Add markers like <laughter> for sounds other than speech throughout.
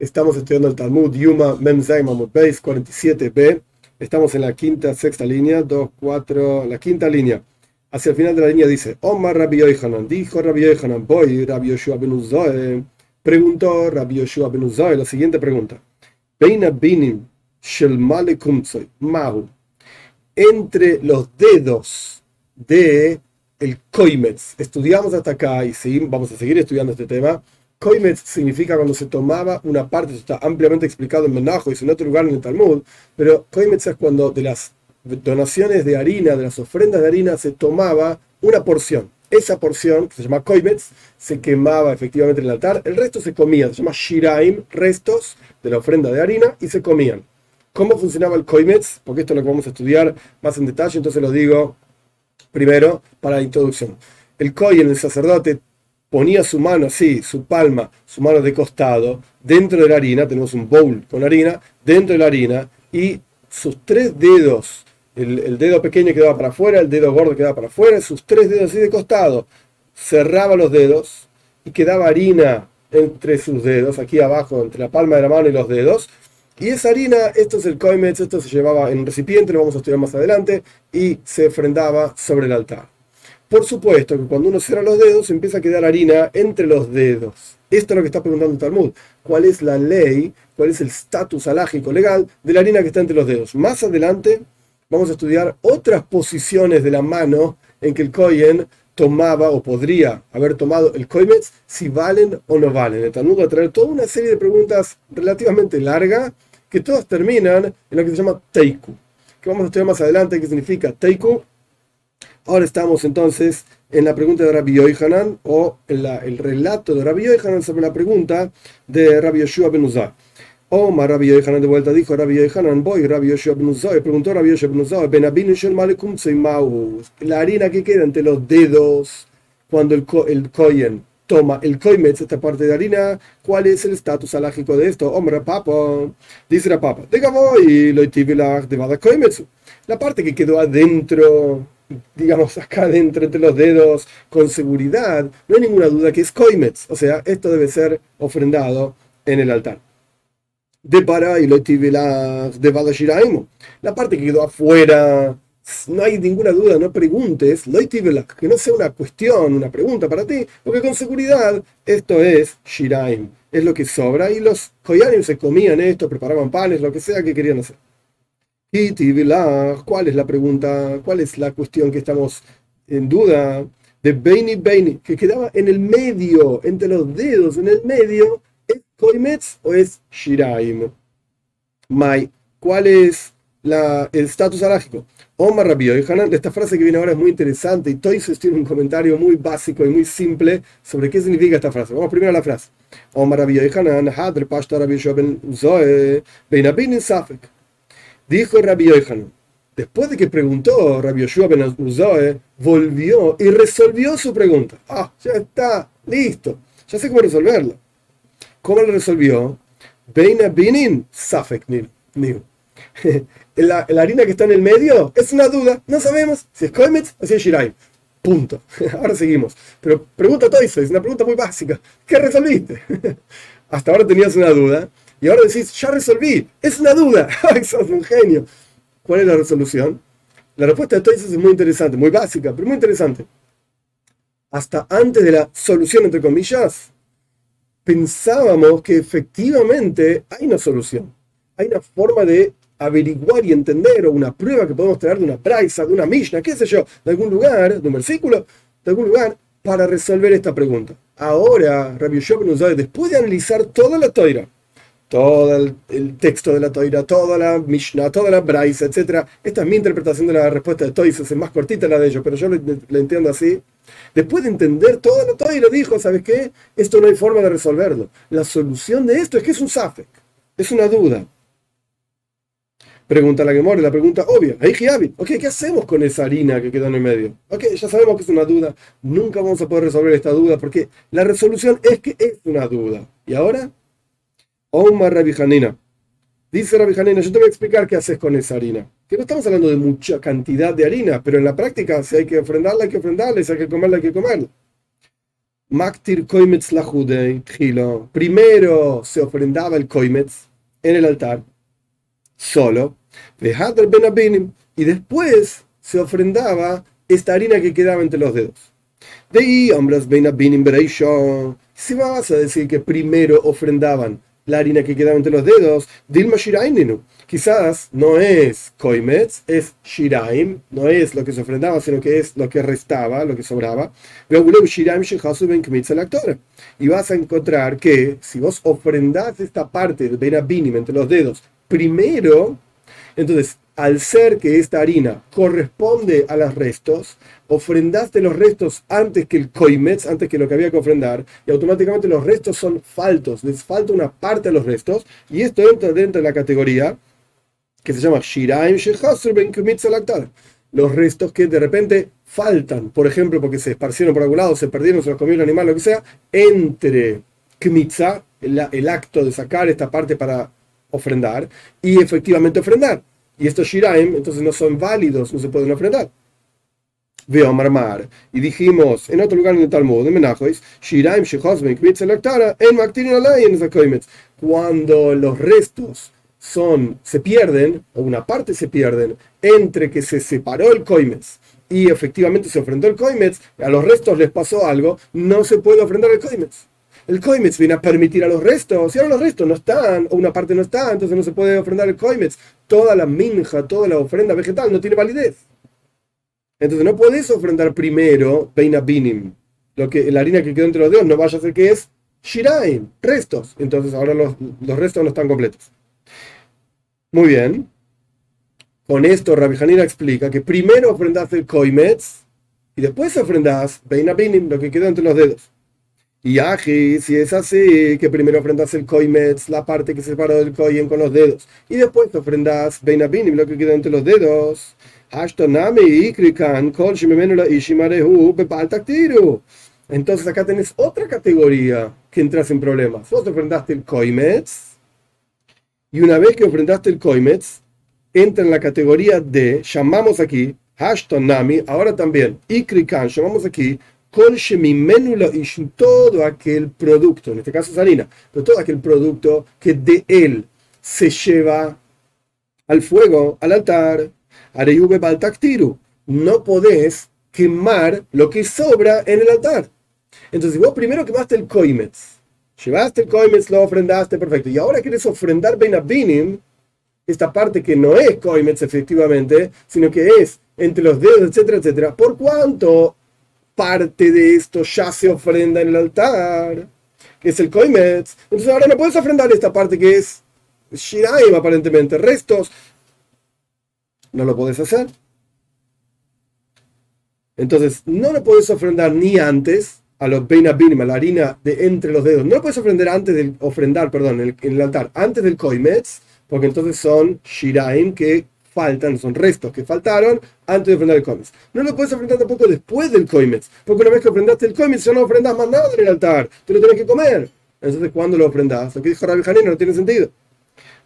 Estamos estudiando el Talmud Yuma Mem Zaimamut Beis 47b. Estamos en la quinta, sexta línea, 2, 4, la quinta línea. Hacia el final de la línea dice: Omar Rabbi Yohanan, dijo Rabbi Yohanan, voy Rabbi Yoshua ben Uzoe. Preguntó Rabbi Yoshua ben Uzoe la siguiente pregunta: Beina binim shel mahu. Entre los dedos de el koimetz. Estudiamos hasta acá y seguimos, vamos a seguir estudiando este tema Koimetz significa cuando se tomaba una parte, esto está ampliamente explicado en Menajo y en otro lugar en el Talmud, pero Koimetz es cuando de las donaciones de harina, de las ofrendas de harina, se tomaba una porción. Esa porción, que se llama Koimetz, se quemaba efectivamente en el altar, el resto se comía, se llama Shiraim, restos de la ofrenda de harina, y se comían. ¿Cómo funcionaba el Koimetz? Porque esto es lo que vamos a estudiar más en detalle, entonces lo digo primero para la introducción. El Kohen, el sacerdote, ponía su mano así, su palma, su mano de costado, dentro de la harina, tenemos un bowl con harina, dentro de la harina, y sus tres dedos, el, dedo pequeño quedaba para afuera, el dedo gordo quedaba para afuera, sus tres dedos así de costado, cerraba los dedos y quedaba harina entre sus dedos, aquí abajo, entre la palma de la mano y los dedos. Y esa harina, esto es el koimetz, esto se llevaba en un recipiente, lo vamos a estudiar más adelante, y se ofrendaba sobre el altar. Por supuesto que cuando uno cierra los dedos empieza a quedar harina entre los dedos. Esto es lo que está preguntando el Talmud. ¿Cuál es la ley, cuál es el estatus alágico legal de la harina que está entre los dedos? Más adelante vamos a estudiar otras posiciones de la mano en que el Kohen tomaba o podría haber tomado el Koimetz, si valen o no valen. El Talmud va a traer toda una serie de preguntas relativamente largas que todas terminan en lo que se llama Teiku, que vamos a estudiar más adelante qué significa Teiku Ahora estamos entonces en la pregunta de Rabbi Yohanan o el relato de Rabbi Yohanan sobre la pregunta de Rabbi Yoshua ben Uzay. Omar Rabbi Yohanan de vuelta dijo Rabbi Yohanan, voy Rabbi Yoshua ben Uzay, preguntó Rabbi Yoshua ben Uzay, ben shel malekum la harina que queda entre los dedos cuando el, el kohen toma el koimetz, esta parte de harina, ¿cuál es el estatus alágico de esto? Omar Papa, dice la Papa, diga voy, lo de koimetz, la parte que quedó adentro digamos, acá dentro entre los dedos con seguridad, no hay ninguna duda que es koimetz, o sea, esto debe ser ofrendado en el altar. De para y lo de. La parte que quedó afuera, no hay ninguna duda, no preguntes, lo que no sea una cuestión, una pregunta para ti, porque con seguridad esto es Shiraim, es lo que sobra y los koyanim se comían esto, preparaban panes, lo que sea que querían hacer. ¿Cuál es la pregunta? ¿Cuál es la cuestión que estamos en duda? De Beini Beini, que quedaba en el medio, entre los dedos, en el medio, ¿es Koimetz o es Shiraim? Mai, ¿cuál es la, el estatus alágico? Omar Rabio y Hanan, esta frase que viene ahora es muy interesante y Toises tiene un comentario muy básico y muy simple sobre qué significa esta frase. Vamos primero a la frase. Omar Rabio y Hanan, Hadr Pashta Rabbi Ben Zoe, Bein Safek. Dijo Rabbi Yohanan, después de que preguntó Rabbi Yoshua ben volvió y resolvió su pregunta. Ah, ya está, listo, ya sé cómo resolverlo. ¿Cómo lo resolvió? Beina binin safek <laughs> La, la harina que está en el medio es una duda, no sabemos si es Koimetz o si es Shiraim. Punto. <laughs> Ahora seguimos. Pero pregunta eso, es una pregunta muy básica. ¿Qué resolviste? <laughs> Hasta ahora tenías una duda y ahora decís, ya resolví, es una duda, <laughs> sos un genio. ¿Cuál es la resolución? La respuesta de Toys es muy interesante, muy básica, pero muy interesante. Hasta antes de la solución, entre comillas, pensábamos que efectivamente hay una solución. Hay una forma de averiguar y entender, o una prueba que podemos traer de una praisa, de una Mishnah, qué sé yo, de algún lugar, de un versículo, de algún lugar, para resolver esta pregunta. Ahora, Rabbi nos da después de analizar toda la toira, todo el, texto de la Toira, toda la Mishnah, toda la Braisa, etc. Esta es mi interpretación de la respuesta de Toys, es más cortita la de ellos, pero yo la entiendo así. Después de entender toda la Toira, dijo, ¿sabes qué? Esto no hay forma de resolverlo. La solución de esto es que es un Safek, es una duda. Pregunta la Gemora, la pregunta obvia. Ok, ¿qué hacemos con esa harina que quedó en el medio? Ok, ya sabemos que es una duda. Nunca vamos a poder resolver esta duda porque la resolución es que es una duda. ¿Y ahora? Omar Rabbi Dice Rabbi Hanina, yo te voy a explicar qué haces con esa harina. Que no estamos hablando de mucha cantidad de harina, pero en la práctica, si hay que ofrendarla, hay que ofrendarla, si hay que comerla, hay que comerla. Maktir koimetz la Primero se ofrendaba el koimetz en el altar, solo. Y después se ofrendaba esta harina que quedaba entre los dedos. De ahí, hombres, si vas a decir que primero ofrendaban la harina que quedaba entre los dedos, Dilma Shiraininu. Quizás no es koimetz, es shiraim, no es lo que se ofrendaba, sino que es lo que restaba, lo que sobraba. Y vas a encontrar que si vos ofrendás esta parte del benabinim entre los dedos primero, entonces al ser que esta harina corresponde a los restos, ofrendaste los restos antes que el koimetz, antes que lo que había que ofrendar, y automáticamente los restos son faltos, les falta una parte de los restos, y esto entra dentro de la categoría que se llama Shiraim Ben Los restos que de repente faltan, por ejemplo, porque se esparcieron por algún lado, se perdieron, se los comió el animal, lo que sea, entre Kmitza, el, el acto de sacar esta parte para ofrendar, y efectivamente ofrendar. Y estos Shiraim, entonces no son válidos, no se pueden ofrendar. Veo marmar. Y dijimos en otro lugar en el Talmud, en Menajois, Shiraim en Cuando los restos son, se pierden, o una parte se pierden, entre que se separó el Koimetz y efectivamente se ofrendó el Koimetz, a los restos les pasó algo, no se puede ofrendar el Koimetz el Koimetz viene a permitir a los restos. Si ahora los restos no están, o una parte no está, entonces no se puede ofrendar el Koimetz. Toda la minja, toda la ofrenda vegetal no tiene validez. Entonces no puedes ofrendar primero Beina Binim. Lo que, la harina que quedó entre los dedos no vaya a ser que es Shiraim, restos. Entonces ahora los, restos no están completos. Muy bien. Con esto Rabbi Hanina explica que primero ofrendas el Koimetz y después ofrendas Beina Binim, lo que quedó entre los dedos. Y Aji, si es así, que primero ofrendas el koimetz, la parte que se separó del koyen con los dedos, y después te ofrendas beinabinim, lo que queda entre los dedos. Entonces acá tenés otra categoría que entras en problemas. Vos ofrendaste el koimetz, y una vez que ofrendaste el koimetz, entra en la categoría de, llamamos aquí, Nami, ahora también, Ikrikan, llamamos aquí y todo aquel producto, en este caso es harina, pero todo aquel producto que de él se lleva al fuego, al altar, no podés quemar lo que sobra en el altar. Entonces, vos primero quemaste el koimetz, llevaste el koimetz, lo ofrendaste, perfecto, y ahora quieres ofrendar benabinim, esta parte que no es koimetz efectivamente, sino que es entre los dedos, etcétera, etcétera, por cuánto parte de esto ya se ofrenda en el altar, que es el koimetz. Entonces ahora no puedes ofrendar esta parte que es shiraim aparentemente, restos. No lo puedes hacer. Entonces no lo puedes ofrendar ni antes a los beinabinim, a la harina de entre los dedos. No lo puedes ofrendar antes del ofrendar, perdón, en el, altar, antes del koimetz, porque entonces son shiraim que faltan, son restos que faltaron antes de ofrendar el koimetz. No lo puedes ofrendar tampoco después del koimetz, porque una vez que ofrendaste el koimetz ya no ofrendas más nada en el altar, tú lo tienes que comer. Entonces, ¿cuándo lo ofrendas? Lo que dijo Rabbi Hanina no tiene sentido.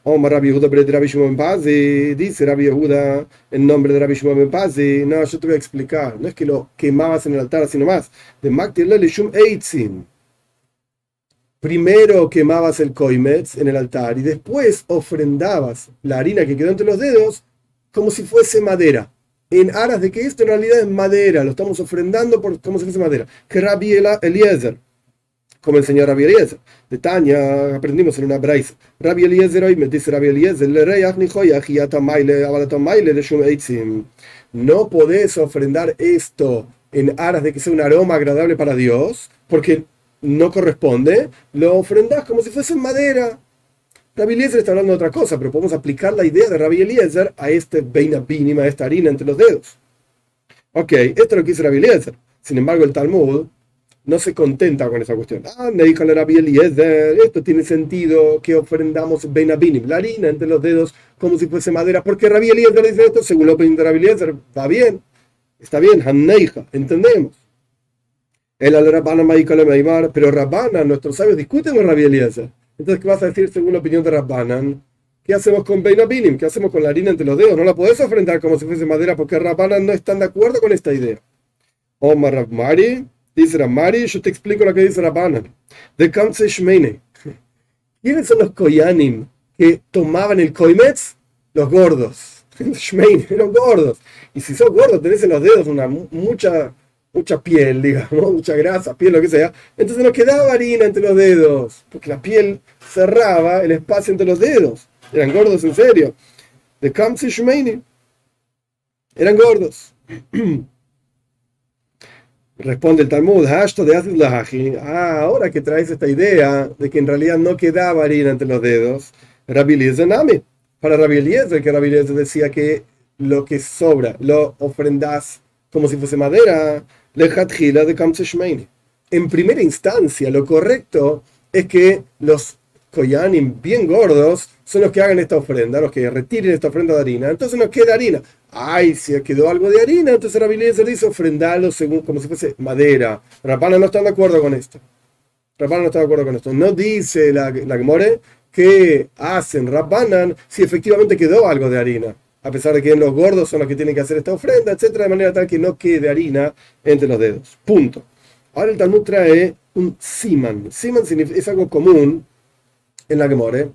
Omar Rabbi Yehuda Rabbi Shimon Pazi, dice Rabbi Yehuda en nombre de Rabbi Shimon Pazi. No, yo te voy a explicar. No es que lo quemabas en el altar, sino más. De Maktir Shum Eitzin primero quemabas el koimetz en el altar y después ofrendabas la harina que quedó entre los dedos como si fuese madera, en aras de que esto en realidad es madera, lo estamos ofrendando por, como si fuese madera. Que Rabbi Eliezer, como el señor Rabbi Eliezer, de Tania aprendimos en una braisa. Rabbi Eliezer hoy me dice Rabbi Eliezer, no podés ofrendar esto en aras de que sea un aroma agradable para Dios, porque no corresponde, lo ofrendás como si fuese madera. Rabbi Eliezer está hablando de otra cosa, pero podemos aplicar la idea de Rabbi Eliezer a este beina pínima, a esta harina entre los dedos. Ok, esto es lo que dice Rabbi Eliezer. Sin embargo, el Talmud no se contenta con esa cuestión. Ah, Eliezer, esto tiene sentido que ofrendamos beina binim, la harina entre los dedos como si fuese madera. porque Rabbi Eliezer dice esto? Según la opinión de Rabbi Eliezer, va bien, está bien, Hanneija, entendemos. El al pero Rabbana, nuestros sabios discuten con Rabbi Eliezer. Entonces, ¿qué vas a decir según la opinión de Rabbanan? ¿Qué hacemos con Beinabinim? ¿Qué hacemos con la harina entre los dedos? No la podés ofrendar como si fuese madera porque Rabbanan no están de acuerdo con esta idea. Omar Rabmari, Dice Ramari, yo te explico lo que dice Rabbanan. De Kamse Shmeine. ¿Quiénes son los Koyanim que tomaban el Koimetz? Los gordos. <laughs> Shmeine, los gordos. Y si sos gordo, tenés en los dedos una mucha, mucha piel, digamos, <laughs> mucha grasa, piel, lo que sea. Entonces no quedaba harina entre los dedos, porque la piel cerraba el espacio entre los dedos. Eran gordos en serio. De Kamse Shmeine. Eran gordos. <clears throat> Responde el Talmud, ah, ahora que traes esta idea de que en realidad no quedaba harina entre los dedos, Rabbi Eliezer Nami. Para Rabbi Eliezer, que Rabbi Eliezer decía que lo que sobra lo ofrendas como si fuese madera, lejatjila de. En primera instancia, lo correcto es que los koyanim bien gordos son los que hagan esta ofrenda, los que retiren esta ofrenda de harina. Entonces no queda harina. Ay, si quedó algo de harina, entonces la Biblia se dice ofrendarlo según, como si fuese madera. Rapana no está de acuerdo con esto. Rapana no está de acuerdo con esto. No dice la, la Gemore que hacen Rapanan si efectivamente quedó algo de harina. A pesar de que los gordos son los que tienen que hacer esta ofrenda, etcétera, de manera tal que no quede harina entre los dedos. Punto. Ahora el Talmud trae un siman. Siman es algo común en la Gemore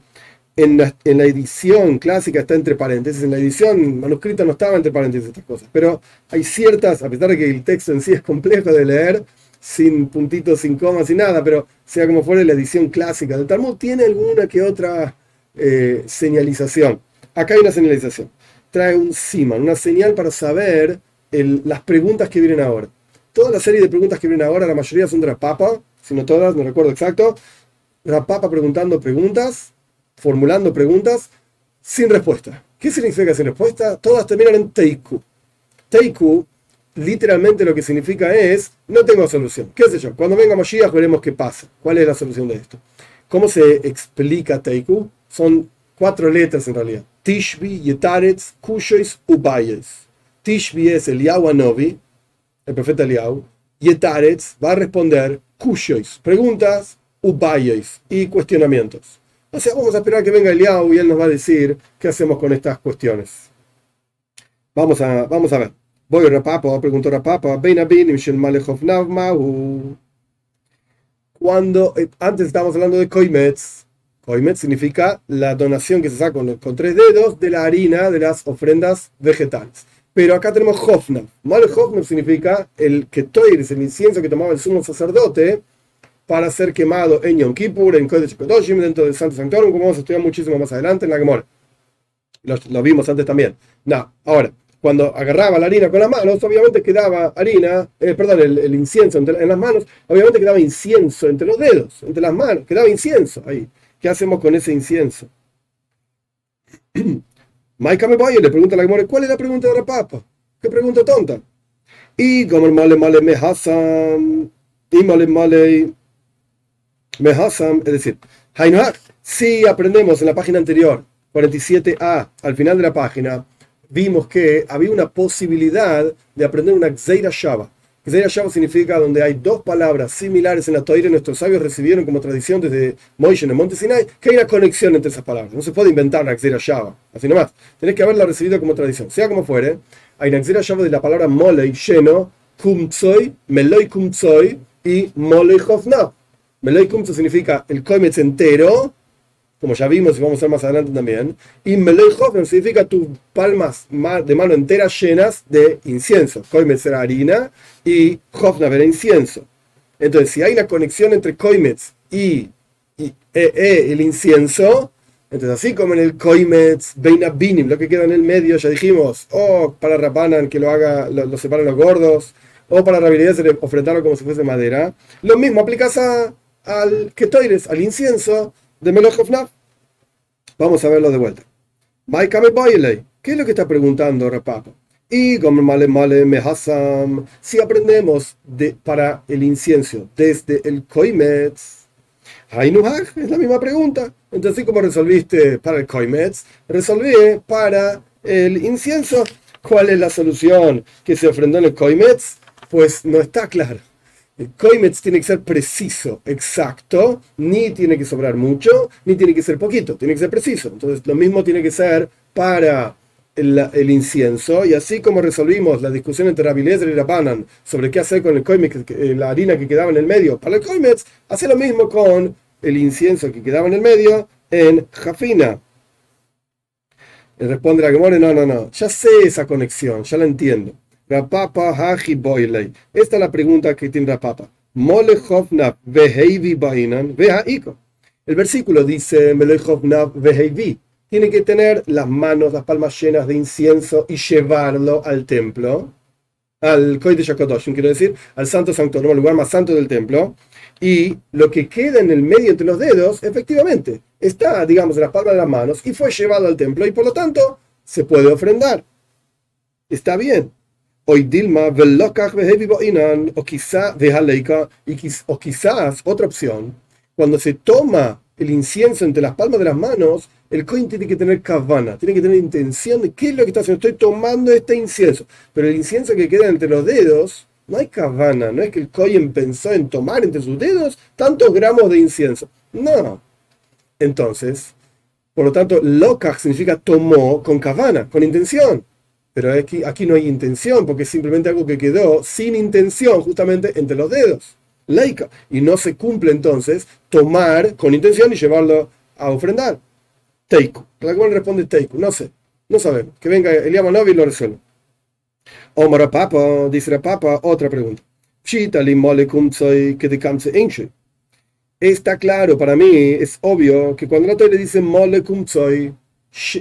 en la, edición clásica está entre paréntesis, en la edición manuscrita no estaba entre paréntesis estas cosas, pero hay ciertas, a pesar de que el texto en sí es complejo de leer, sin puntitos, sin comas, sin nada, pero sea como fuera la edición clásica del Talmud, tiene alguna que otra eh, señalización. Acá hay una señalización. Trae un siman, una señal para saber las preguntas que vienen ahora. Toda la serie de preguntas que vienen ahora, la mayoría son de la Papa, si no todas, no recuerdo exacto. La Papa preguntando preguntas formulando preguntas sin respuesta. ¿Qué significa sin respuesta? Todas terminan en Teiku. Teiku, literalmente lo que significa es, no tengo solución. ¿Qué sé yo? Cuando venga Moshiach veremos qué pasa. ¿Cuál es la solución de esto? ¿Cómo se explica Teiku? Son cuatro letras en realidad. Tishbi, Yetaretz, Kushois, Ubayes. Tishbi es el Anovi, el profeta Eliyahu. Yetaretz va a responder Kushois, preguntas, Ubayes y cuestionamientos. O sea, vamos a esperar que venga Eliau y él nos va a decir qué hacemos con estas cuestiones. Vamos a, vamos a ver. Voy a Rapapa, preguntó Rapapa, cuando, eh, antes estábamos hablando de Koimetz, Koimetz significa la donación que se saca con, tres dedos de la harina de las ofrendas vegetales. Pero acá tenemos Hofna. Mal significa el que es el incienso que tomaba el sumo sacerdote, para ser quemado en Yom Kippur, en Kodesh Kodoshim, dentro del Santo Sanctorum, como vamos a estudiar muchísimo más adelante en la Gemora. Lo, vimos antes también. No, ahora, cuando agarraba la harina con las manos, obviamente quedaba harina, eh, perdón, el, incienso en las manos, obviamente quedaba incienso entre los dedos, entre las manos, quedaba incienso ahí. ¿Qué hacemos con ese incienso? <clears throat> Maika me le pregunta a la Gemora, ¿cuál es la pregunta de la papa? ¿Qué pregunta tonta? Y como male male me hasan, y male male Mehasam, es decir, si aprendemos en la página anterior, 47a, al final de la página, vimos que había una posibilidad de aprender una Gzeira Shava. Gzeira Shava significa donde hay dos palabras similares en la Torah, nuestros sabios recibieron como tradición desde Moishe en el Monte Sinai, que hay una conexión entre esas palabras. No se puede inventar una Gzeira Shava, así nomás. Tenés que haberla recibido como tradición. Sea como fuere, hay una Gzeira Shava de la palabra molei, lleno, kumtsoi, meloi kumtsoi y molei hofna. Meloi significa el kometz entero, como ya vimos y vamos a ver más adelante también. Y Meloi significa tus palmas de mano enteras llenas de incienso. Koimetz era harina y Hofner era incienso. Entonces, si hay una conexión entre Koimetz y, e, e, el incienso, entonces así como en el Koimetz, Beina Binim, lo que queda en el medio, ya dijimos, o para Rapanan que lo haga, lo, lo separan los gordos, o para Rabiriyah ofrendarlo como si fuese madera, lo mismo aplicas a al ketoires, al incienso de Melojofnaf. Vamos a verlo de vuelta. ¿Qué es lo que está preguntando Rapapa? Y male male mehasam, si aprendemos de, para el incienso desde el koimetz, es la misma pregunta. Entonces, como resolviste para el koimetz, resolví para el incienso. ¿Cuál es la solución que se ofrendó en el koimetz? Pues no está claro. El Koimetz tiene que ser preciso, exacto, ni tiene que sobrar mucho, ni tiene que ser poquito, tiene que ser preciso. Entonces, lo mismo tiene que ser para el, incienso, y así como resolvimos la discusión entre Rabilezer y Rabanan sobre qué hacer con el koimetz, eh, la harina que quedaba en el medio para el koimetz, hace lo mismo con el incienso que quedaba en el medio en Jafina. Y responde la Gemore, no, no, no, ya sé esa conexión, ya la entiendo. Rapapa Haji Boilei. Esta es la pregunta que tiene Rapapa. Mole Veheivi Bainan Vehaiko. El versículo dice Melechofnav Veheivi tiene que tener las manos, las palmas llenas de incienso y llevarlo al templo, al Koy de quiero decir, al Santo Sanctorum, al lugar más santo del templo. Y lo que queda en el medio entre los dedos, efectivamente, está, digamos, en las palmas de las manos y fue llevado al templo y por lo tanto se puede ofrendar. Está bien. Hoy Dilma, o quizá o quizás otra opción, cuando se toma el incienso entre las palmas de las manos, el coin tiene que tener kavana, tiene que tener intención de qué es lo que está haciendo. Estoy tomando este incienso, pero el incienso que queda entre los dedos, no hay kavana, no es que el coin pensó en tomar entre sus dedos tantos gramos de incienso. No. Entonces, por lo tanto, lokach significa tomó con kavana, con intención. Pero aquí, aquí no hay intención, porque es simplemente algo que quedó sin intención, justamente entre los dedos. Leica. Y no se cumple entonces tomar con intención y llevarlo a ofrendar. Teiku. La cual responde Teiku. No sé. No sabemos. Que venga Eliam Novi y lo resuelva. Omar Papa, dice la Papa, otra pregunta. Está claro para mí, es obvio que cuando la le dice mole soy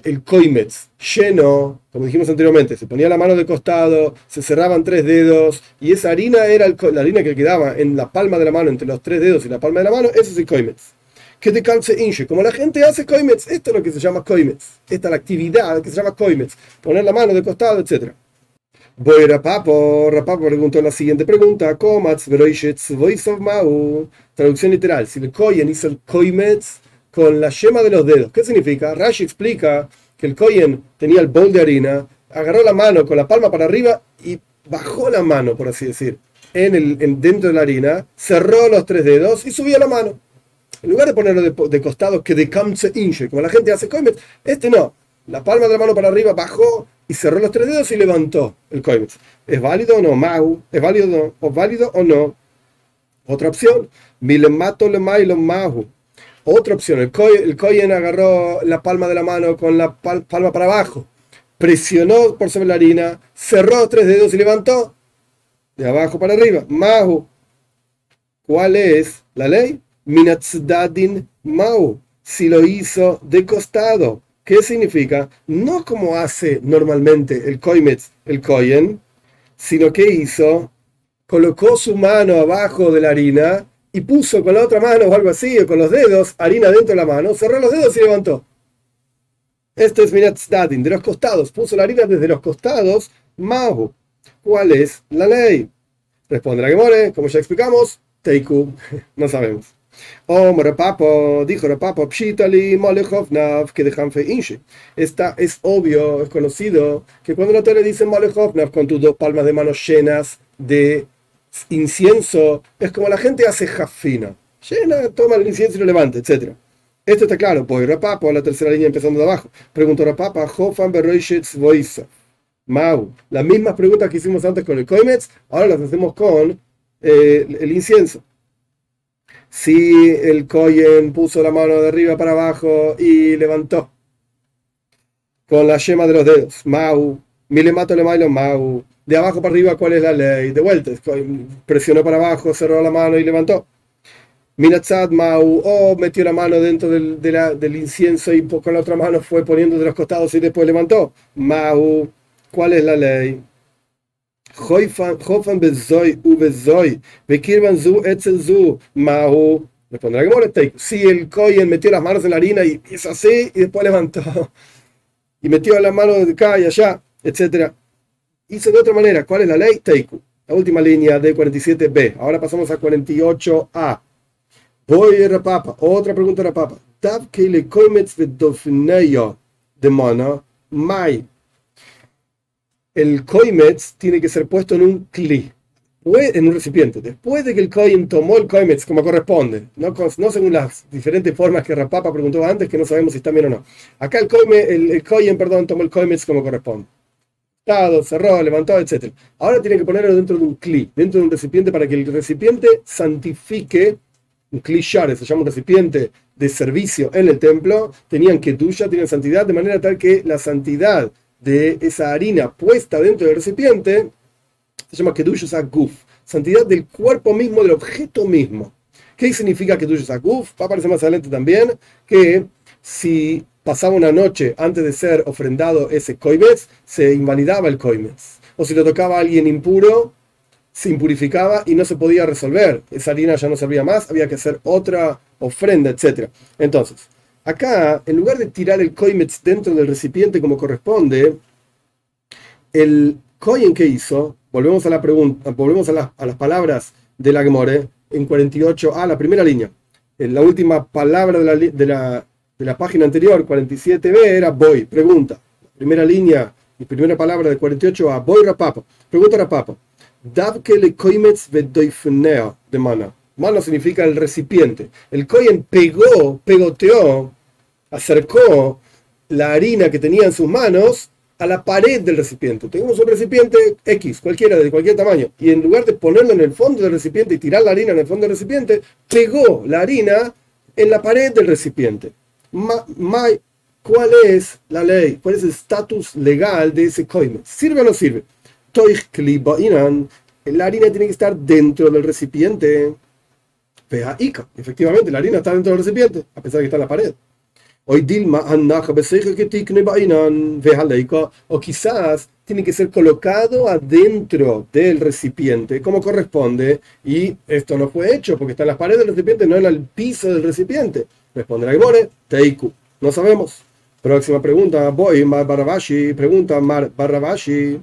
el koimetz lleno, como dijimos anteriormente, se ponía la mano de costado, se cerraban tres dedos y esa harina era la harina que quedaba en la palma de la mano, entre los tres dedos y la palma de la mano, eso es el koimetz que te canse inche. Como la gente hace koimetz, esto es lo que se llama koimetz. Esta es la actividad que se llama koimetz. Poner la mano de costado, etc. Voy Rapapo. Rapapo preguntó la siguiente pregunta. Traducción literal. Si el koyen hizo el koimetz con la yema de los dedos. ¿Qué significa? Rashi explica que el koyen tenía el bol de harina, agarró la mano con la palma para arriba y bajó la mano, por así decir, en el, dentro de la harina, cerró los tres dedos y subió la mano. En lugar de ponerlo de, costado, que de kamse inche, como la gente hace koimetz, este no. La palma de la mano para arriba bajó y cerró los tres dedos y levantó el koimetz. ¿Es válido o no? Mau. ¿Es válido o, válido o no? Otra opción. Milemato le lo mahu. Otra opción. El, koyen agarró la palma de la mano con la palma para abajo. Presionó por sobre la harina. Cerró tres dedos y levantó. De abajo para arriba. Mahu. ¿Cuál es la ley? Minatzdadin Mau, si lo hizo de costado. ¿Qué significa? No como hace normalmente el Koimetz, el Koyen, sino que hizo, colocó su mano abajo de la harina y puso con la otra mano o algo así, o con los dedos, harina dentro de la mano, cerró los dedos y levantó. Esto es Minatzdadin, de los costados. Puso la harina desde los costados, Mau. ¿Cuál es la ley? Responde la Gemore, como ya explicamos, Teiku, <laughs> no sabemos. Oh, Rapapo, dijo Rapapo, Pshitali, Molechov que dejan fe inche. Esta es obvio, es conocido, que cuando la le dice Molechov con tus dos palmas de mano llenas de incienso, es como la gente hace jafina. Llena, toma el incienso y lo levanta, etc. Esto está claro, pues Rapapo, la tercera línea empezando de abajo. Preguntó Rapapa, Hofan Beroishitz Voisa. Mau. Las mismas preguntas que hicimos antes con el Koimetz, ahora las hacemos con eh, el incienso si el Koyen puso la mano de arriba para abajo y levantó con la yema de los dedos, Mau, milemato le Mau, de abajo para arriba, ¿cuál es la ley? De vuelta, presionó para abajo, cerró la mano y levantó. Minatzad Mau, o metió la mano dentro del, del incienso y con la otra mano fue poniendo de los costados y después levantó. Mau, ¿cuál es la ley? Hofan bezoy u bezoy, bekirban zu etzel zu, mahu. Responderá que Si el Koyen metió las manos en la harina y hizo así y después levantó <laughs> y metió las manos de acá y allá, etc. Hizo de otra manera. ¿Cuál es la ley? Teiku. La última línea de 47b. Ahora pasamos a 48a. Voy a Rapapa. Otra pregunta a Rapapa. Tav que le de mai el koimetz tiene que ser puesto en un después, en un recipiente, después de que el Kohen tomó el Koimetz como corresponde, no, según las diferentes formas que Rapapa preguntó antes, que no sabemos si está bien o no. Acá el Kohen, el, el perdón, tomó el Koimetz como corresponde. Cerró, levantó, etc. Ahora tiene que ponerlo dentro de un cli, dentro de un recipiente para que el recipiente santifique, un cli share, se llama un recipiente de servicio en el templo, tenían que tuya, tienen santidad, de manera tal que la santidad de esa harina puesta dentro del recipiente se llama Kedushas Aguf, santidad del cuerpo mismo, del objeto mismo. ¿Qué significa Kedushas Aguf? Va a aparecer más adelante también que si pasaba una noche antes de ser ofrendado ese koimetz, se invalidaba el koimetz. O si lo tocaba a alguien impuro, se impurificaba y no se podía resolver. Esa harina ya no servía más, había que hacer otra ofrenda, etc. Entonces, acá, en lugar de tirar el koimetz dentro del recipiente como corresponde, el kohen que hizo Volvemos a la pregunta, volvemos a, las palabras de la Gemore en 48a, la primera línea. En la última palabra de la, de la, página anterior, 47b, era voy, pregunta. Primera línea y primera palabra de 48a, voy rapapa. Pregunta rapapa. Davke le koimetz de mana. Mana significa el recipiente. El kohen pegó, pegoteó, acercó la harina que tenía en sus manos a la pared del recipiente. Tenemos un recipiente X, cualquiera, de cualquier tamaño, y en lugar de ponerlo en el fondo del recipiente y tirar la harina en el fondo del recipiente, pegó la harina en la pared del recipiente. ¿Cuál es la ley? ¿Cuál es el estatus legal de ese coime? ¿Sirve o no sirve? La harina tiene que estar dentro del recipiente. Efectivamente, la harina está dentro del recipiente, a pesar de que está en la pared. O quizás tiene que ser colocado adentro del recipiente, como corresponde, y esto no fue hecho porque está en las paredes del recipiente, no en el piso del recipiente. Responde la Teiku. No sabemos. Próxima pregunta. Voy, Mar Barrabashi. Pregunta Mar Barrabashi.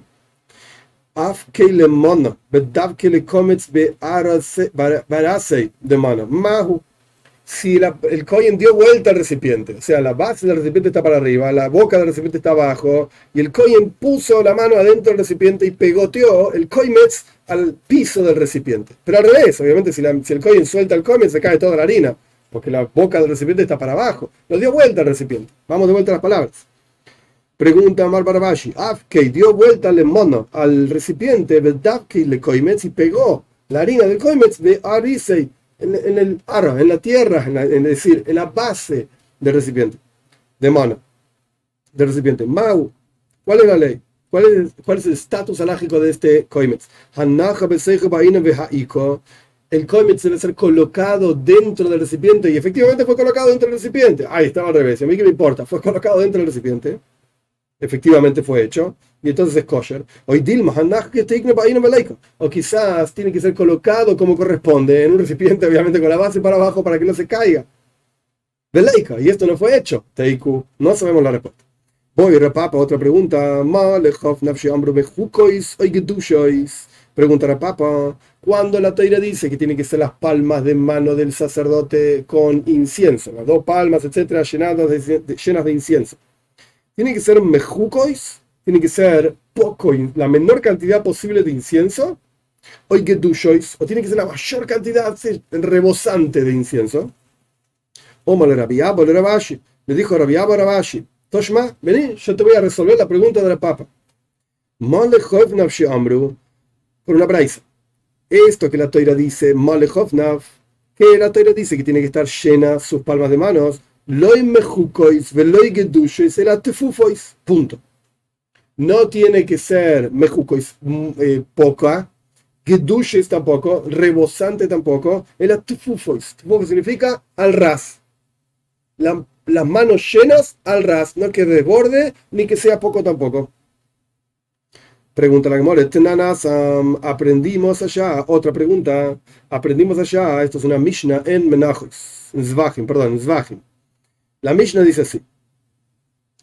Af le mono, bedav le comets be arasei de mano. Mahu si el Cohen dio vuelta al recipiente, o sea, la base del recipiente está para arriba, la boca del recipiente está abajo, y el Cohen puso la mano adentro del recipiente y pegoteó el Koimetz al piso del recipiente. Pero al revés, obviamente, si, el Cohen suelta el Koimetz, se cae toda la harina, porque la boca del recipiente está para abajo. Lo dio vuelta al recipiente. Vamos de vuelta a las palabras. Pregunta Mar Barabashi. Afkei dio vuelta al mono al recipiente, le Koimetz y pegó la harina del Koimetz de Arisei en, el arroz, en la tierra, en, decir, en la base del recipiente, de mano, del recipiente. Mau, ¿cuál es la ley? ¿Cuál es, el estatus alágico de este koimetz? El koimetz debe ser colocado dentro del recipiente y efectivamente fue colocado dentro del recipiente. Ahí estaba al revés, a mí que me importa, fue colocado dentro del recipiente efectivamente fue hecho, y entonces es kosher. O quizás tiene que ser colocado como corresponde, en un recipiente, <laughs> obviamente con la base para abajo para que no se caiga. Y esto no fue hecho. Teiku, no sabemos la respuesta. Voy, repapa, otra pregunta. Pregunta Rapapa, cuando la teira dice que tiene que ser las palmas de mano del sacerdote con incienso, las dos palmas, etcétera, llenadas llenas de incienso tiene que ser mejucois, tiene que ser poco, la menor cantidad posible de incienso, o o tiene que ser la mayor cantidad rebosante de incienso. O le Rabashi, le dijo Rabiabo Rabashi, Toshma, vení, yo te voy a resolver la pregunta de la papa. Por una braisa. Esto que la toira dice, que la toira dice que tiene que estar llena sus palmas de manos Punto. No tiene que ser mejukois mm, eh, poca, gedushes tampoco, rebosante tampoco. El atufufois. significa al ras. las manos llenas al ras, no que desborde ni que sea poco tampoco. Pregunta la Gemore, aprendimos allá, otra pregunta, aprendimos allá, esto es una Mishnah en Menachos, en Zvachim, perdón, en Zvachim. La Mishnah dice así: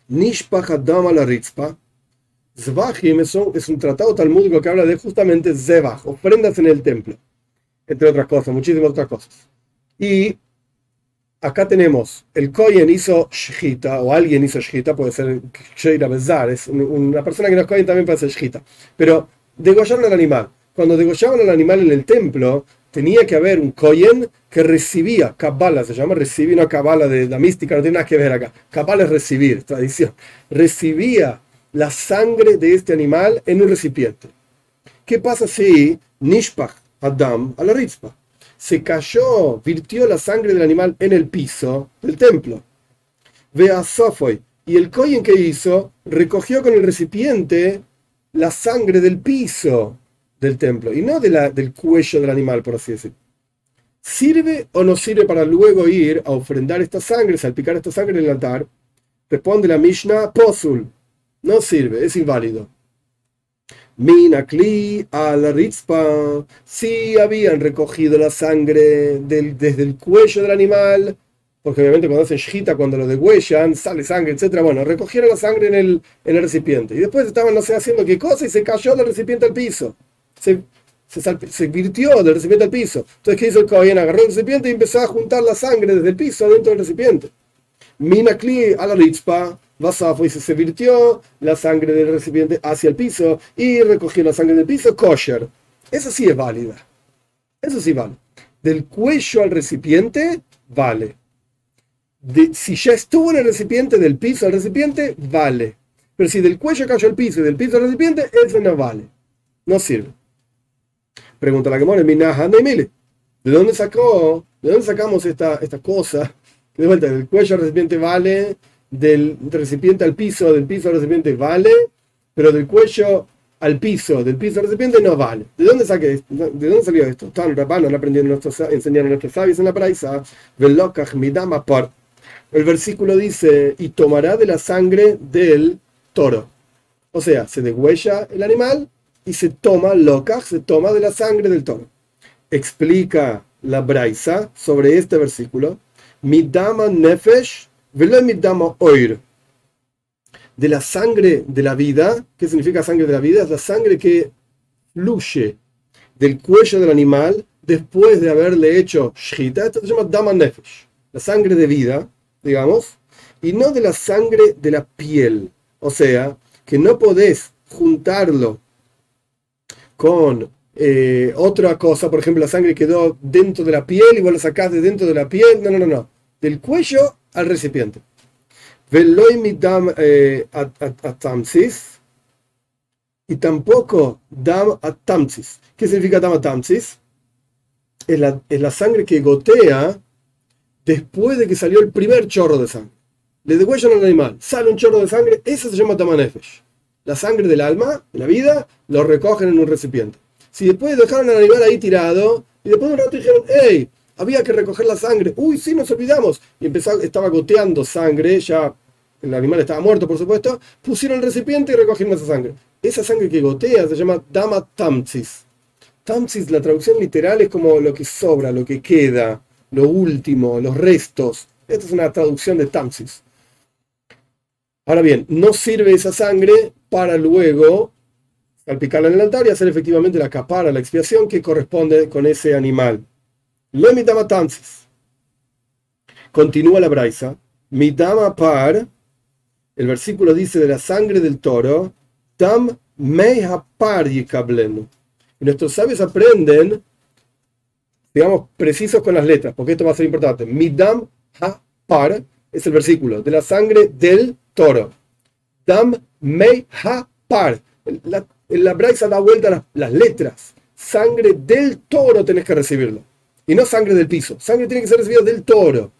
Nishpach Adam la Ritzpa. Zvachim es un, tratado talmúdico que habla de justamente Zebach, ofrendas en el templo, entre otras cosas, muchísimas otras cosas. Y acá tenemos, el Koyen hizo Shchita, o alguien hizo Shchita, puede ser Sheira Bezar, es una persona que no es Koyen también puede ser Shchita, pero degollaron al animal. cuando degollaban al animal en el templo, tenía que haber un Kohen que recibía, Kabbalah se llama, recibir una Kabbalah de la mística, no tiene nada que ver acá. Kabbalah es recibir, tradición. Recibía la sangre de este animal en un recipiente. ¿Qué pasa si Nishpach Adam a la Rizpa se cayó, virtió la sangre del animal en el piso del templo? Ve a Sofoy y el Kohen que hizo recogió con el recipiente la sangre del piso del templo y no de la, del cuello del animal, por así decirlo. ¿Sirve o no sirve para luego ir a ofrendar esta sangre, salpicar esta sangre en el altar? Responde la Mishnah, Posul. No sirve, es inválido. Minakli al Ritzpa. Si habían recogido la sangre desde el cuello del animal, porque obviamente cuando hacen shita, cuando lo degüellan, sale sangre, etc. Bueno, recogieron la sangre en el, en el recipiente. Y después estaban, no sé, haciendo qué cosa y se cayó del recipiente al piso se, se, virtió del recipiente al piso. Entonces, ¿qué hizo el Cohen? Agarró el recipiente y empezó a juntar la sangre desde el piso dentro del recipiente. Minakli a la ritzpa, Vasafo, y se virtió la sangre del recipiente hacia el piso y recogió la sangre del piso, kosher. Eso sí es válida. Eso sí vale. Del cuello al recipiente, vale. si ya estuvo en el recipiente, del piso al recipiente, vale. Pero si del cuello cayó al piso y del piso al recipiente, eso no vale. No sirve. Pregunta la que muere, ¿de dónde sacó? ¿De dónde sacamos esta, esta cosa? De vuelta, del cuello al recipiente vale, del recipiente al piso, del piso al recipiente vale, pero del cuello al piso, del piso al recipiente no vale. ¿De dónde saqué ¿De dónde salió esto? Tan rapano lo aprendieron nuestros, enseñaron nuestros sabios en la praisa. El versículo dice, y tomará de la sangre del toro. O sea, se degüella el animal y se toma loca, se toma de la sangre del toro. Explica la Braisa sobre este versículo. Midama nefesh, oir. De la sangre de la vida, ¿qué significa sangre de la vida? Es la sangre que fluye del cuello del animal después de haberle hecho shita. Esto se llama dama nefesh, la sangre de vida, digamos, y no de la sangre de la piel. O sea, que no podés juntarlo con eh, otra cosa, por ejemplo, la sangre quedó dentro de la piel y vos la sacás de dentro de la piel. No, no, no, no. Del cuello al recipiente. eh, y tampoco dam atamsis. ¿Qué significa dam atamsis? Es la, es la sangre que gotea después de que salió el primer chorro de sangre. Le degüellan al animal, sale un chorro de sangre, eso se llama tamanefesh la sangre del alma, de la vida, lo recogen en un recipiente. Si después dejaron al animal ahí tirado y después de un rato dijeron, hey, había que recoger la sangre, uy, sí, nos olvidamos, y empezó, estaba goteando sangre, ya el animal estaba muerto, por supuesto, pusieron el recipiente y recogieron esa sangre. Esa sangre que gotea se llama dama tamsis. Tamsis, la traducción literal es como lo que sobra, lo que queda, lo último, los restos. Esta es una traducción de tamsis. Ahora bien, no sirve esa sangre para luego salpicarla en el altar y hacer efectivamente la capara, la expiación que corresponde con ese animal. Lo mitama Continúa la braisa. Mitama par, el versículo dice de la sangre del toro, tam par y nuestros sabios aprenden, digamos, precisos con las letras, porque esto va a ser importante. Midam ha par es el versículo de la sangre del toro. Dam mei ha par. La, la Braisa da vuelta las, letras. Sangre del toro tenés que recibirlo. Y no sangre del piso. Sangre tiene que ser recibida del toro.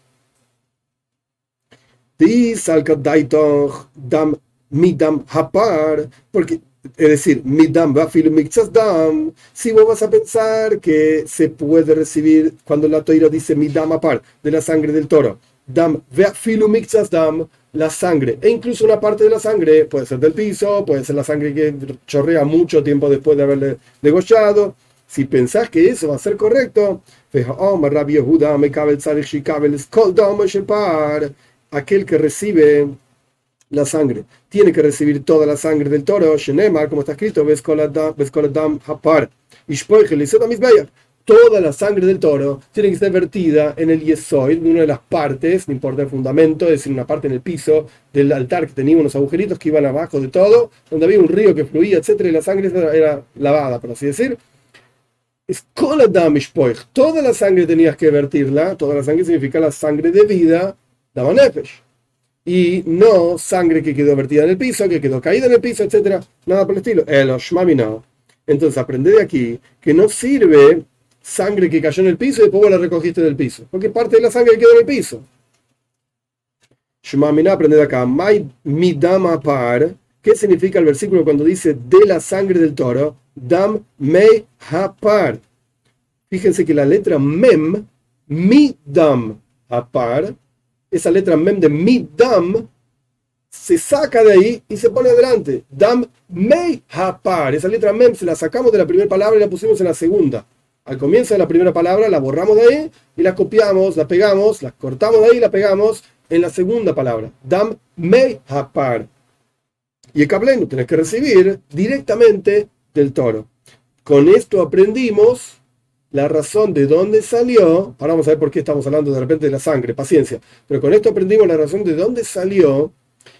Dam midam hapar. Porque, es decir, midam dam. Si vos vas a pensar que se puede recibir cuando la toira dice midam apar de la sangre del toro. Dam dam la sangre, e incluso una parte de la sangre puede ser del piso, puede ser la sangre que chorrea mucho tiempo después de haberle degollado. Si pensás que eso va a ser correcto, aquel que recibe la sangre tiene que recibir toda la sangre del toro, como está escrito, ves hapar, toda la sangre del toro tiene que ser vertida en el yesoid, en una de las partes, no importa el fundamento, es decir, una parte en el piso del altar que tenía unos agujeritos que iban abajo de todo, donde había un río que fluía, etcétera, y la sangre era, lavada, por así decir. Es koladam Toda la sangre tenías que vertirla, toda la sangre significa la sangre de vida, damanefesh. Y no sangre que quedó vertida en el piso, que quedó caída en el piso, etc. Nada por el estilo. El no. Entonces aprende de aquí que no sirve sangre que cayó en el piso y después la recogiste del piso. Porque parte de la sangre quedó en el piso. Shmamina aprende de acá. Mi dama par. ¿Qué significa el versículo cuando dice de la sangre del toro? Dam me hapar. Fíjense que la letra mem, mi dam hapar, esa letra mem de mi dam, se saca de ahí y se pone adelante. Dam me hapar. Esa letra mem se la sacamos de la primera palabra y la pusimos en la segunda. Al comienzo de la primera palabra la borramos de ahí y la copiamos, la pegamos, la cortamos de ahí y la pegamos en la segunda palabra. Dam me hapar. Y el no tenés que recibir directamente del toro. Con esto aprendimos la razón de dónde salió. Ahora vamos a ver por qué estamos hablando de repente de la sangre, paciencia. Pero con esto aprendimos la razón de dónde salió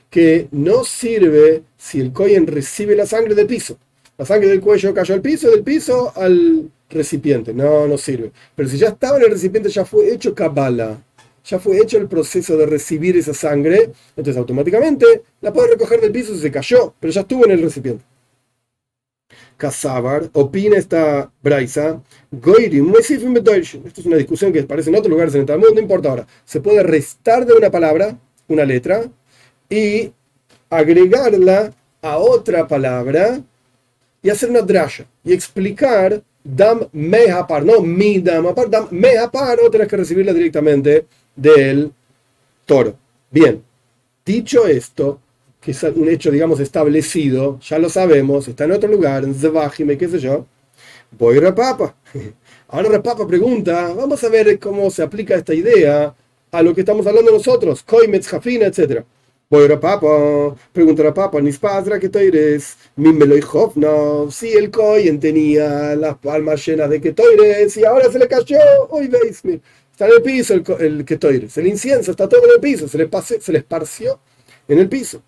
que no sirve si el Cohen recibe la sangre del piso. La sangre del cuello cayó al piso, del piso al recipiente. No, no sirve. Pero si ya estaba en el recipiente, ya fue hecho Kabbalah. Ya fue hecho el proceso de recibir esa sangre. Entonces automáticamente la puede recoger del piso si se cayó, pero ya estuvo en el recipiente. Casabar, opina esta Braisa, Goirim, Esto es una discusión que aparece en otros lugares en el Talmud, no importa ahora. Se puede restar de una palabra, una letra, y agregarla a otra palabra y hacer una drasha y explicar dam mehapar, no mi dam apar, dam mehapar, o tenés que recibirla directamente del toro. Bien, dicho esto, que es un hecho, digamos, establecido, ya lo sabemos, está en otro lugar, en Zebajime, qué sé yo, voy a Repapa. <laughs> Ahora Repapa pregunta, vamos a ver cómo se aplica esta idea a lo que estamos hablando nosotros, Koimetz, Jafina, etc. Voy a Repapa, pregunta Repapa, Nispadra, ¿qué toires? Mimeloijov, no, si el Koyen tenía las palmas llenas de Ketoires y ahora se le cayó, hoy veis, está en el piso el, el Ketoires, el incienso está todo en el piso, se le, se le esparció en el piso.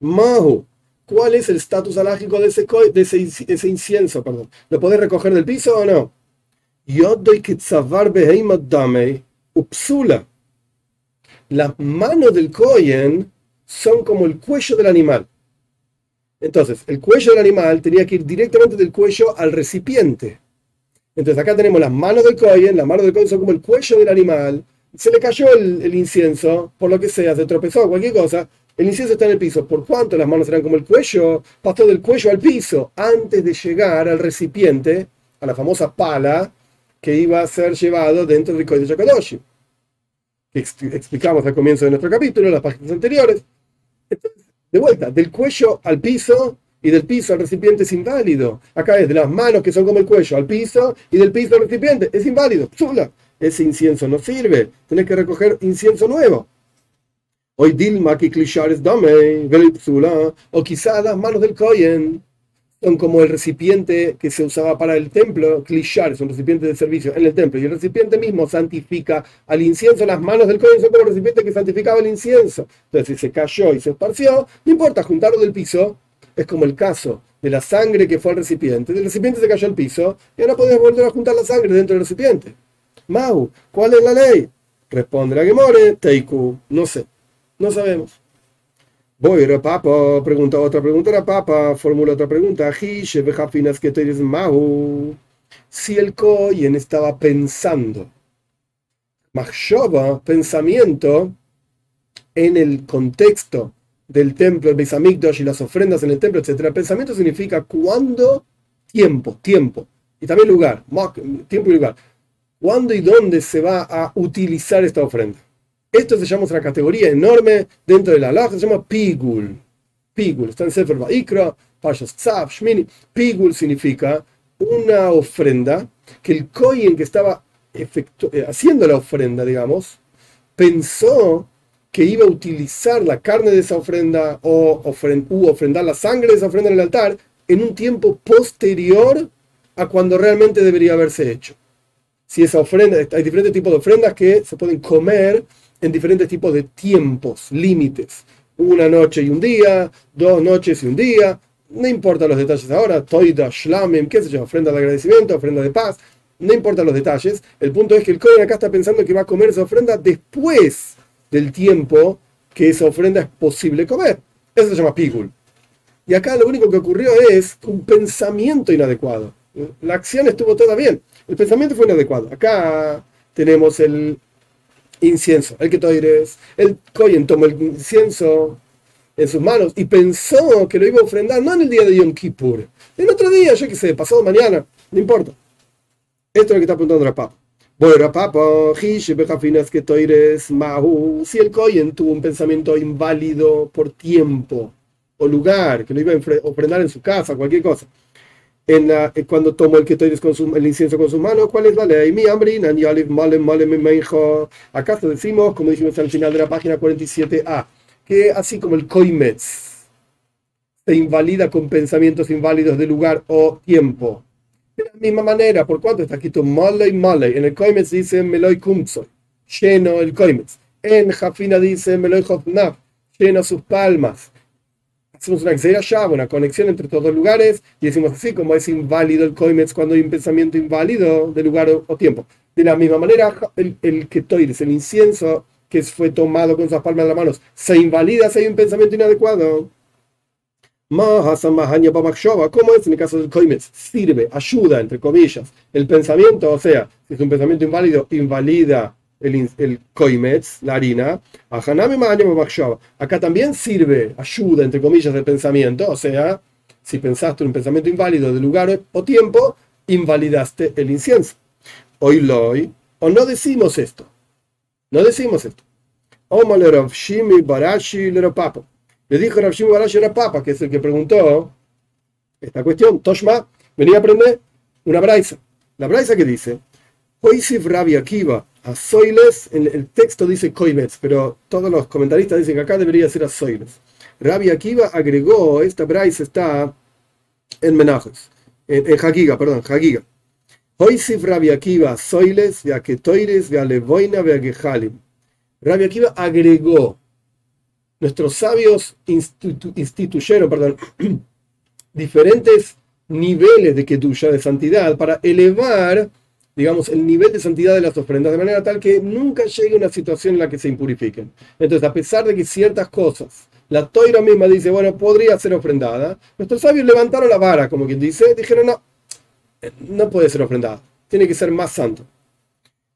Mahu. ¿Cuál es el estatus alágico de ese, incienso? Perdón? ¿Lo podés recoger del piso o no? upsula. Las manos del Kohen son como el cuello del animal. Entonces, el cuello del animal tenía que ir directamente del cuello al recipiente. Entonces, acá tenemos las manos del Kohen, las manos del Kohen son como el cuello del animal. Se le cayó el, el incienso, por lo que sea, se tropezó, cualquier cosa, el incienso está en el piso. ¿Por cuánto las manos eran como el cuello? Pasó del cuello al piso antes de llegar al recipiente, a la famosa pala que iba a ser llevado dentro del Kodesh Kadoshi. Que explicamos al comienzo de nuestro capítulo, en las páginas anteriores. de vuelta, del cuello al piso y del piso al recipiente es inválido. Acá es de las manos que son como el cuello al piso y del piso al recipiente. Es inválido. Ese incienso no sirve. Tenés que recoger incienso nuevo. Hoy Dilma que es dame, o quizá las manos del Kohen son como el recipiente que se usaba para el templo, clichar es un recipiente de servicio en el templo, y el recipiente mismo santifica al incienso, las manos del Kohen son como el recipiente que santificaba el incienso. Entonces, si se cayó y se esparció, no importa, juntarlo del piso, es como el caso de la sangre que fue al recipiente, del recipiente se cayó al piso, y ahora podés volver a juntar la sangre dentro del recipiente. Mau, ¿cuál es la ley? Responde la Gemore, Teiku, no sé. No sabemos. Voy, a Papa, pregunta otra pregunta, era Papa, formula otra pregunta. Si el Koyen estaba pensando, Machshova, pensamiento, en el contexto del templo, el Beisamikdash y las ofrendas en el templo, etc. Pensamiento significa cuándo, tiempo, tiempo, y también lugar, tiempo y lugar. ¿Cuándo y dónde se va a utilizar esta ofrenda? Esto se llama una categoría enorme dentro de la alhaja, se llama Pigul. Pigul, está en Sefer Vaikra, Pashas Tzav, Shmini. Pigul significa una ofrenda que el Kohen que estaba eh, haciendo la ofrenda, digamos, pensó que iba a utilizar la carne de esa ofrenda o ofrendar la sangre de esa ofrenda en el altar en un tiempo posterior a cuando realmente debería haberse hecho. Si esa ofrenda, hay diferentes tipos de ofrendas que se pueden comer en diferentes tipos de tiempos, límites. Una noche y un día, dos noches y un día, no importa los detalles ahora, toida, shlamim, qué sé yo, ofrenda de agradecimiento, ofrenda de paz, no importa los detalles. El punto es que el Cohen acá está pensando que va a comer esa ofrenda después del tiempo que esa ofrenda es posible comer. Eso se llama pigul. Y acá lo único que ocurrió es un pensamiento inadecuado. La acción estuvo toda bien, el pensamiento fue inadecuado. Acá tenemos el incienso, el que eres, el Cohen tomó el incienso en sus manos y pensó que lo iba a ofrendar no en el día de Yom Kippur, en otro día, yo qué sé, pasado mañana, no importa. Esto es lo que está apuntando la papa. Bueno, papa, que toires mahu. Si el Cohen tuvo un pensamiento inválido por tiempo o lugar, que lo iba a ofrendar en su casa, cualquier cosa. En la, cuando tomó el que con el incienso con sus manos, ¿cuál es la ley? Mi hambre, ¿Acaso decimos, como dijimos al final de la página 47a, que así como el koimetz se invalida con pensamientos inválidos de lugar o tiempo. De la misma manera, por cuanto está escrito malay malay, en el koimetz dice meloy kumtsoy, lleno el koimetz. En Jafina dice meloy hofnaf, lleno sus palmas. Hacemos una ya una conexión entre todos los lugares y decimos así como es inválido el koimetz cuando hay un pensamiento inválido de lugar o, tiempo. De la misma manera, el, el ketoides, el incienso, que fue tomado con sus palmas de las manos, se invalida si hay un pensamiento inadecuado. ¿Cómo es en el caso del Koimetz? Sirve, ayuda, entre comillas, el pensamiento, o sea, si es un pensamiento inválido, invalida el, el Koimetz, la harina. Acá también sirve, ayuda, entre comillas, el pensamiento, o sea, si pensaste en un pensamiento inválido de lugar o tiempo, invalidaste el incienso. Hoy lo hoy, o no decimos esto. No decimos esto. Le dijo Rav Shimi Barashi papa, que es el que preguntó esta cuestión. Toshma venía a aprender una braisa. La braisa que dice, Hoisif Rabbi Akiva, a Soiles, en el texto dice Koimetz, pero todos los comentaristas dicen que acá debería ser a Soiles. Rabbi Akiva agregó, esta braisa está en Menajes, en, en Hagiga, perdón, Hagiga. Hoisif Rabbi Akiva Soiles, Veaketoires, Vealevoina, Veagehalim. Rabbi Akiva agregó, nuestros sabios instituyeron, perdón, <clears throat> diferentes niveles de Kedusha, de santidad, para elevar, digamos, el nivel de santidad de las ofrendas, de manera tal que nunca llegue una situación en la que se impurifiquen. Entonces, a pesar de que ciertas cosas, la toira misma dice, bueno, podría ser ofrendada, nuestros sabios levantaron la vara, como quien dice, dijeron, no, no puede ser ofrendada, tiene que ser más santo.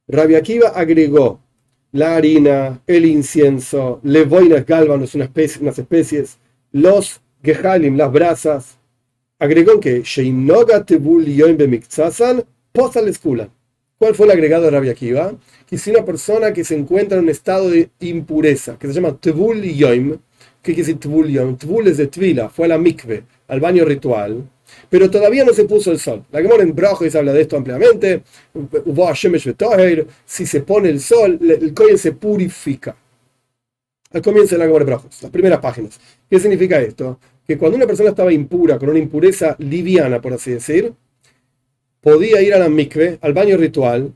Rabbi Akiva agregó la harina, el incienso, levoinas gálvanos, una especie, unas especies, los gehalim, las brasas. Agregó que Sheinoga Tebul posa ¿Cuál fue el agregado de Rabbi Akiva? Que si una persona que se encuentra en un estado de impureza, que se llama Tebul Yoim, ¿qué quiere decir Tebul Yoim? Tebul es de Tvila, fue a la mikve, al baño ritual pero todavía no se puso el sol. La Gemora en Brajos habla de esto ampliamente. Si se pone el sol, el Kohen se purifica. Al comienzo de la Gemora en Brajos, las primeras páginas. ¿Qué significa esto? Que cuando una persona estaba impura, con una impureza liviana, por así decir, podía ir a la mikve, al baño ritual,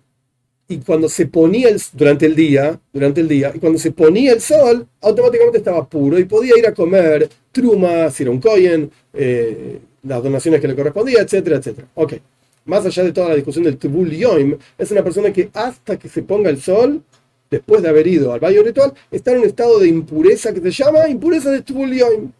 y cuando se ponía el, durante el día, durante el día, y cuando se ponía el sol, automáticamente estaba puro y podía ir a comer truma, si era un kohen, eh, las donaciones que le correspondía, etcétera, etcétera. Ok. Más allá de toda la discusión del Tubul Yoim, es una persona que hasta que se ponga el sol, después de haber ido al baño ritual, está en un estado de impureza que se llama impureza de Tubul Yoim.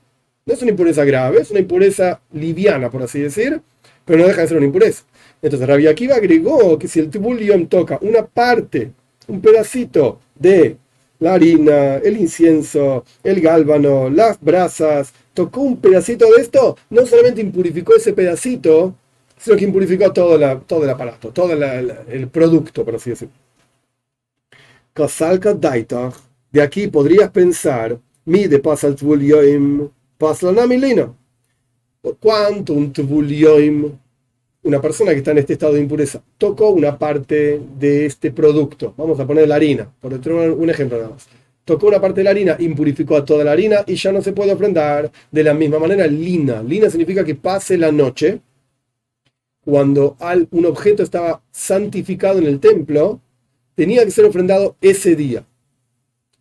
No es una impureza grave, es una impureza liviana, por así decir, pero no deja de ser una impureza. Entonces Rabbi Akiva agregó que si el Tubul Yoim toca una parte, un pedacito de la harina, el incienso, el gálbano, las brasas, tocó un pedacito de esto, no solamente impurificó ese pedacito, sino que impurificó todo, el aparato, todo el producto, por así decirlo. De aquí podrías pensar, mide pasal tvulioim, paslanamilino. ¿Por cuánto un tvulioim, una persona que está en este estado de impureza, tocó una parte de este producto? Vamos a poner la harina, por un ejemplo nada más tocó una parte de la harina, impurificó a toda la harina y ya no se puede ofrendar. De la misma manera, lina. Lina significa que pase la noche. Cuando un objeto estaba santificado en el templo, tenía que ser ofrendado ese día.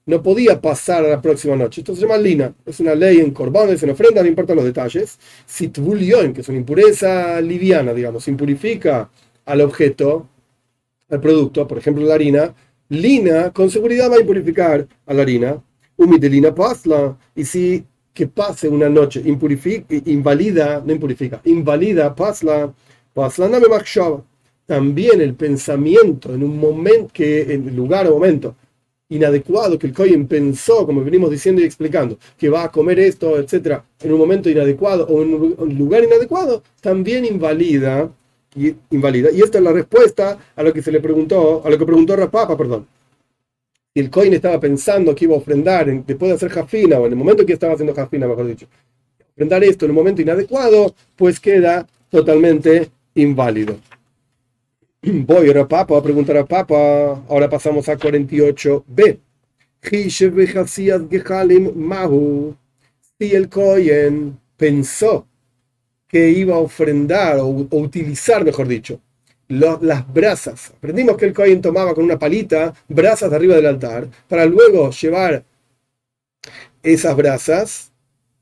No podía pasar a la próxima noche. Esto se llama lina, es una ley en corbanes, en ofrenda, no importan los detalles. Sitvulion, que es una impureza liviana, digamos, impurifica al objeto, al producto, por ejemplo la harina, lina con seguridad va a impurificar a la harina, humitelina pasla, y si que pase una noche impurifica, invalida, no impurifica, invalida pasla, pasla me también el pensamiento en un momento, que en lugar o momento inadecuado que el Cohen pensó, como venimos diciendo y explicando, que va a comer esto, etcétera, en un momento inadecuado o en un lugar inadecuado, también invalida y invalida. Y esta es la respuesta a lo que se le preguntó, a lo que preguntó Rapapa, perdón. Si el Cohen estaba pensando que iba a ofrendar después de hacer jafina, o en el momento que estaba haciendo jafina, mejor dicho, ofrendar esto en un momento inadecuado, pues queda totalmente inválido. <clears throat> Voy a Papa a preguntar a Papa. Ahora pasamos a 48b. Si el Cohen pensó que iba a ofrendar o, utilizar, mejor dicho, las brasas. Aprendimos que el Cohen tomaba con una palita brasas de arriba del altar para luego llevar esas brasas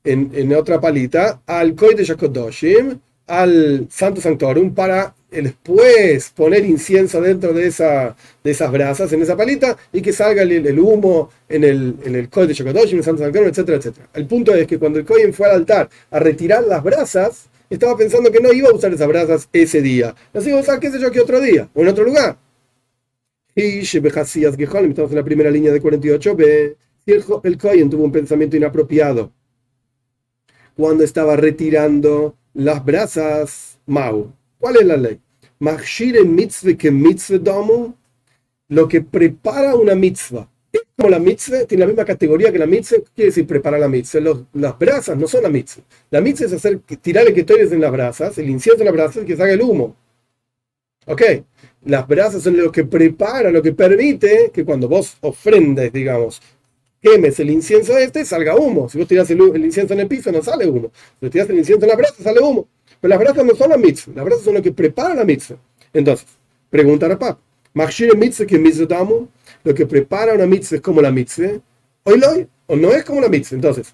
en, otra palita al Kohen de Yakodoshim, al Santo Sanctorum, para después poner incienso dentro de, esa, de esas brasas, en esa palita, y que salga el, humo en el, en el de Shokodoshi, en el Santo Sanctorum, etcétera, etcétera. El punto es que cuando el Kohen fue al altar a retirar las brasas, estaba pensando que no iba a usar esas brasas ese día. Las iba a usar, qué sé yo, que otro día, o en otro lugar. Y estamos en la primera línea de 48b. El, el Kohen tuvo un pensamiento inapropiado cuando estaba retirando las brasas Mau ¿Cuál es la ley? mitzvah que mitzvah domu, lo que prepara una mitzvah. Es como la mitzvah, tiene la misma categoría que la mitzvah, ¿qué quiere decir prepara la mitzvah? las brasas no son la mitzvah. La mitzvah es hacer, tirar el que en las brasas, el incienso en las brasas que salga el humo. ¿Ok? Las brasas son lo que prepara, lo que permite que cuando vos ofrendes, digamos, quemes el incienso este, salga humo. Si vos tirás el, el, incienso en el piso, no sale humo. Si tirás el incienso en la brasa, sale humo. Pero las brasas no son la mitzvah, las brasas son lo que prepara la mitzvah. Entonces, pregunta a Pap, mitzvah que mitzvah lo que prepara una mitzvah es como la mitzvah, hoy lo o no es como la mitzvah. Entonces,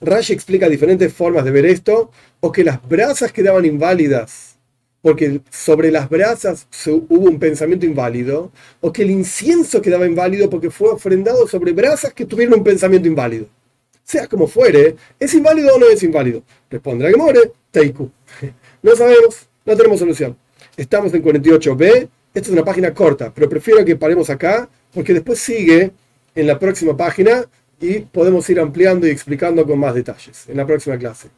Rashi explica diferentes formas de ver esto, o que las brasas quedaban inválidas porque sobre las brasas hubo un pensamiento inválido, o que el incienso quedaba inválido porque fue ofrendado sobre brasas que tuvieron un pensamiento inválido. Sea como fuere, ¿es inválido o no es inválido? Responde que more, Teiku. No sabemos, no tenemos solución. Estamos en 48b, esta es una página corta, pero prefiero que paremos acá porque después sigue en la próxima página y podemos ir ampliando y explicando con más detalles en la próxima clase.